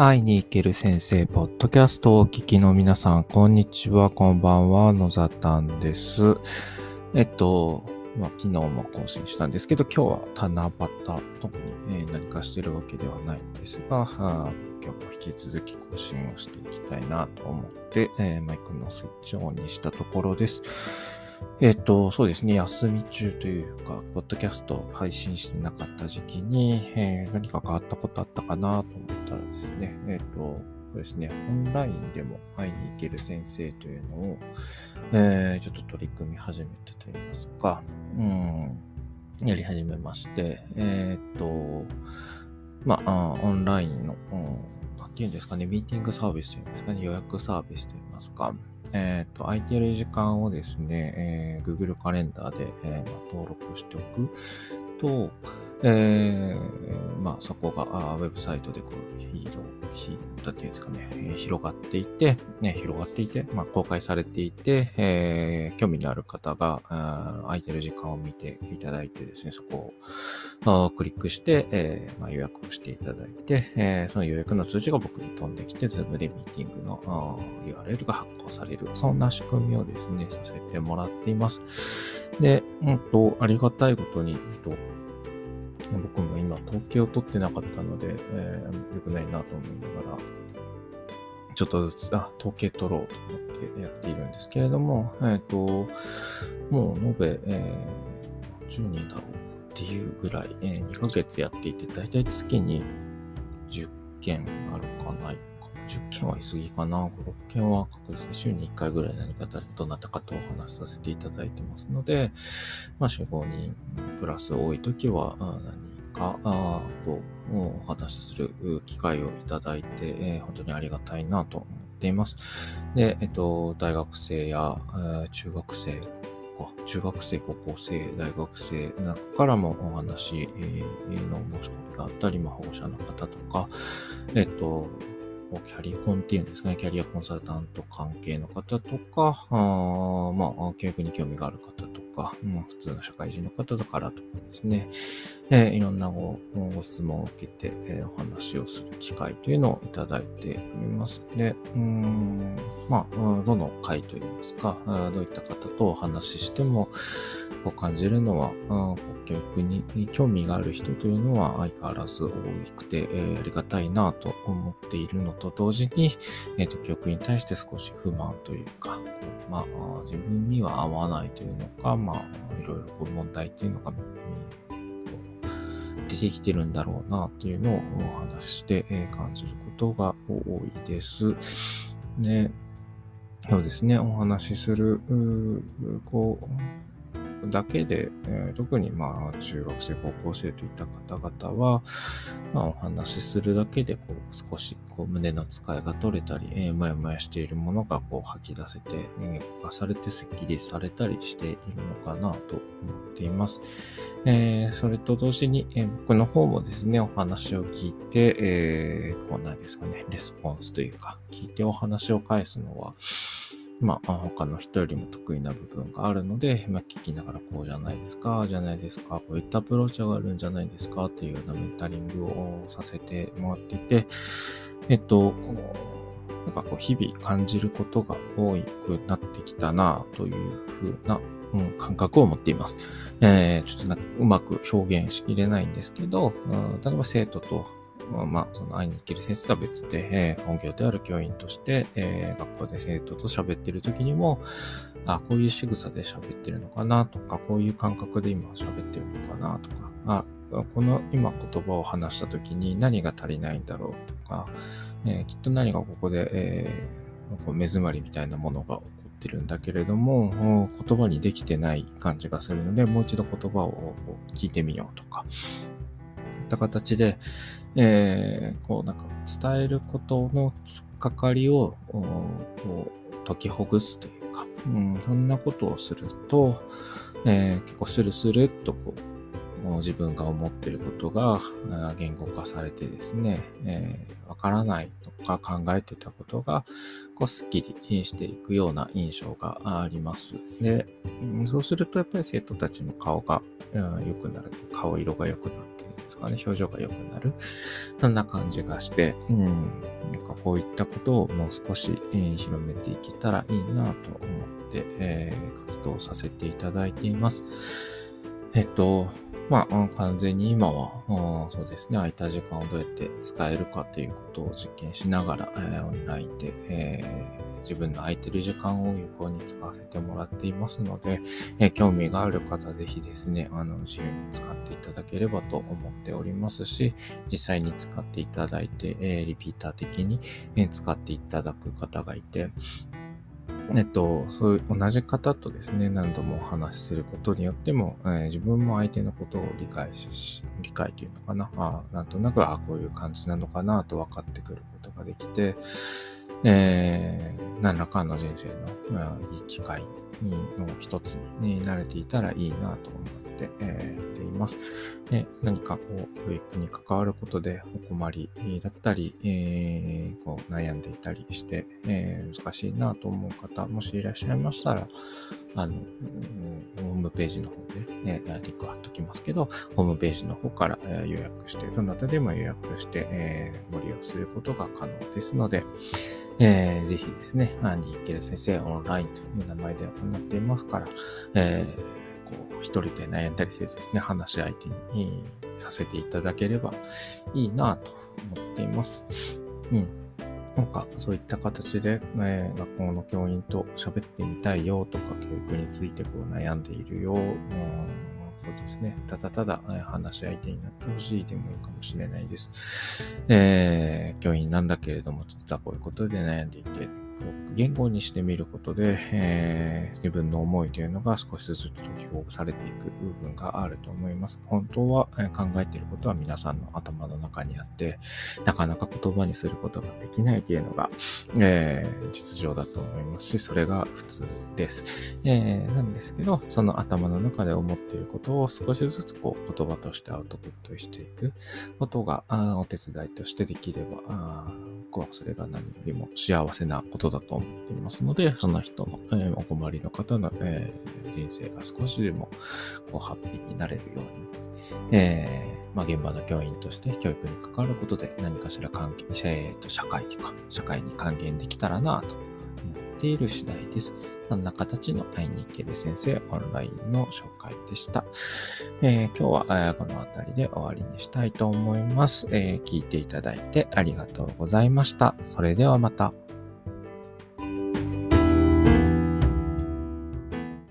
会いに行ける先生、ポッドキャストをお聞きの皆さん、こんにちは、こんばんは、野ざたんです。えっと、まあ、昨日も更新したんですけど、今日は七夕、特に、えー、何かしてるわけではないんですが、今日も引き続き更新をしていきたいなと思って、えー、マイクのスイッチをオンにしたところです。えっ、ー、と、そうですね、休み中というか、ポッドキャスト配信してなかった時期に、えー、何か変わったことあったかなと思ったらですね、えっ、ー、と、そうですね、オンラインでも会いに行ける先生というのを、えー、ちょっと取り組み始めてと言いますか、うん、やり始めまして、えっ、と、まあ、オンラインの、うんなんていうんですかね、ミーティングサービスというんですかね、予約サービスといいますか、えっ、ー、と、空いてる時間をですね、えー、Google カレンダーで、えー、登録しておくと、えー、まあ、そこがあウェブサイトでこう、ヒーロー、ヒーローっていうんですかね、広がっていて、ね、広がっていて、まあ、公開されていて、えー、興味のある方が空いてる時間を見ていただいてですね、そこをクリックして、えーまあ、予約をしていただいて、えー、その予約の数字が僕に飛んできて、Zoom でミーティングの URL が発行される。そんな仕組みをですね、させてもらっています。で、うんと、ありがたいことに、と僕も今統計を取ってなかったので、えー、よくないなと思いながら、ちょっとずつ、あ、統計取ろうと思ってやっているんですけれども、えっ、ー、と、もう延べ、えー、10人だろうっていうぐらい、えー、2ヶ月やっていて、だいたい月に10件あるかないか。10件は言い過ぎかな。5、6件は確実に週に1回ぐらい何か誰どなたかとお話しさせていただいてますので、まあ、4、5人プラス多い時は何かとお話しする機会をいただいて、本当にありがたいなと思っています。で、えっと、大学生や、中学生中学生、高校生、大学生なんかからもお話の申し込みがあったり、まあ、保護者の方とか、えっと、キャリコンっていうんですかね、キャリアコンサルタント関係の方とか、あまあ、教育に興味がある方とか、まあ、普通の社会人の方だからとかですね、えー、いろんなごご質問を受けて、えー、お話をする機会というのをいただいております。で、うん、まあ、どの回といいますか、どういった方とお話ししても、こう感じるのは、教育に興味がある人というのは相変わらず多くて、えー、ありがたいなと思っているのと同時に、えーと、教育に対して少し不満というか、こうまあ、自分には合わないというのか、まあ、いろいろ問題っていうのが、出てきてるんだろうなというのをお話して、え、感じることが多いです。ね、そうですね、お話しする、こう、だけで、えー、特にまあ中学生、高校生といった方々は、まあ、お話しするだけでこう少しこう胸の使いが取れたり、えー、もやもやしているものがこう吐き出せて、言語化されてスッキリされたりしているのかなと思っています。えー、それと同時に、えー、僕の方もですね、お話を聞いて、えー、こうなんですかね、レスポンスというか、聞いてお話を返すのは、まあ、他の人よりも得意な部分があるので、まあ、聞きながらこうじゃないですか、じゃないですか、こういったアプローチがあるんじゃないですかっていうようなメンタリングをさせてもらっていて、えっと、なんかこう日々感じることが多くなってきたなというふうな、うん、感覚を持っています。えー、ちょっとなんかうまく表現しきれないんですけど、うん、例えば生徒とまあ、その会いに行ける先生とは別で、えー、本業である教員として、えー、学校で生徒と喋ってる時にも、あ、こういう仕草で喋ってるのかなとか、こういう感覚で今喋ってるのかなとか、あ、この今言葉を話した時に何が足りないんだろうとか、えー、きっと何がここで、えー、こう目詰まりみたいなものが起こってるんだけれども、言葉にできてない感じがするので、もう一度言葉を聞いてみようとか、った形で、えー、こうなんか伝えることのつっかかりをこう解きほぐすというか、うん、そんなことをすると、えー、結構スルスルっとこう自分が思ってることが言語化されてですね、えー、からないとか考えてたことがこうすっきりしていくような印象があります。で、そうするとやっぱり生徒たちの顔が良くなると顔色が良くなってですかね、表情が良くなる。そんな感じがして、うん、なんかこういったことをもう少し、えー、広めていけたらいいなと思って、えー、活動させていただいています。えっと、まあ、完全に今は、そうですね、空いた時間をどうやって使えるかということを実験しながら、えー、オンラインで、えー、自分の空いてる時間を有効に使わせてもらっていますので、え、興味がある方、ぜひですね、あの、自由に使っていただければと思っておりますし、実際に使っていただいて、えリピーター的に、え使っていただく方がいて、えっと、そういう同じ方とですね、何度もお話しすることによっても、えー、自分も相手のことを理解し、理解というのかな、あなんとなく、あこういう感じなのかなと分かってくることができて、えー、何らかの人生の、まあ、いい機会の一つになれていたらいいなと思って、えー、ています。何かこう教育に関わることでお困りだったり、えー、こう悩んでいたりして、えー、難しいなと思う方、もしいらっしゃいましたら、あの、ホームページの方で、えー、リンク貼っときますけど、ホームページの方から、予約して、どなたでも予約して、え、ご利用することが可能ですので、えー、ぜひですね、アンディ・ケル先生オンラインという名前で行っていますから、えー、こう、一人で悩んだりせずですね、話し相手にさせていただければいいなと思っています。うん。なんか、そういった形で、え、学校の教員と喋ってみたいよとか、教育についてこう悩んでいるよ、うんそうですね。ただただ、え話し相手になってほしいでもいいかもしれないです。えー、教員なんだけれども、実はこういうことで悩んでいて、言語にしてみることで、えー、自分の思いというのが少しずつ解きほぐされていく部分があると思います。本当は、考えていることは皆さんの頭の中にあって、なかなか言葉にすることができないというのが、えー、実情だと思いますし、それが普通です。えー、なんですけど、その頭の中で思っていることを少しずつこう言葉としてアウトプットしていくことがお手伝いとしてできれば、僕はそれが何よりも幸せなことだと思っていますので、その人の、えー、お困りの方の、えー、人生が少しでもこうハッピーになれるように、えーまあ、現場の教員として教育に関わることで何かしら関係、えー、と社会とか社会に還元できたらなとている次第です。そんな形の会いに行ける先生オンラインの紹介でした。えー、今日は、この辺りで終わりにしたいと思います、えー、聞いていただいてありがとうございました。それではまた。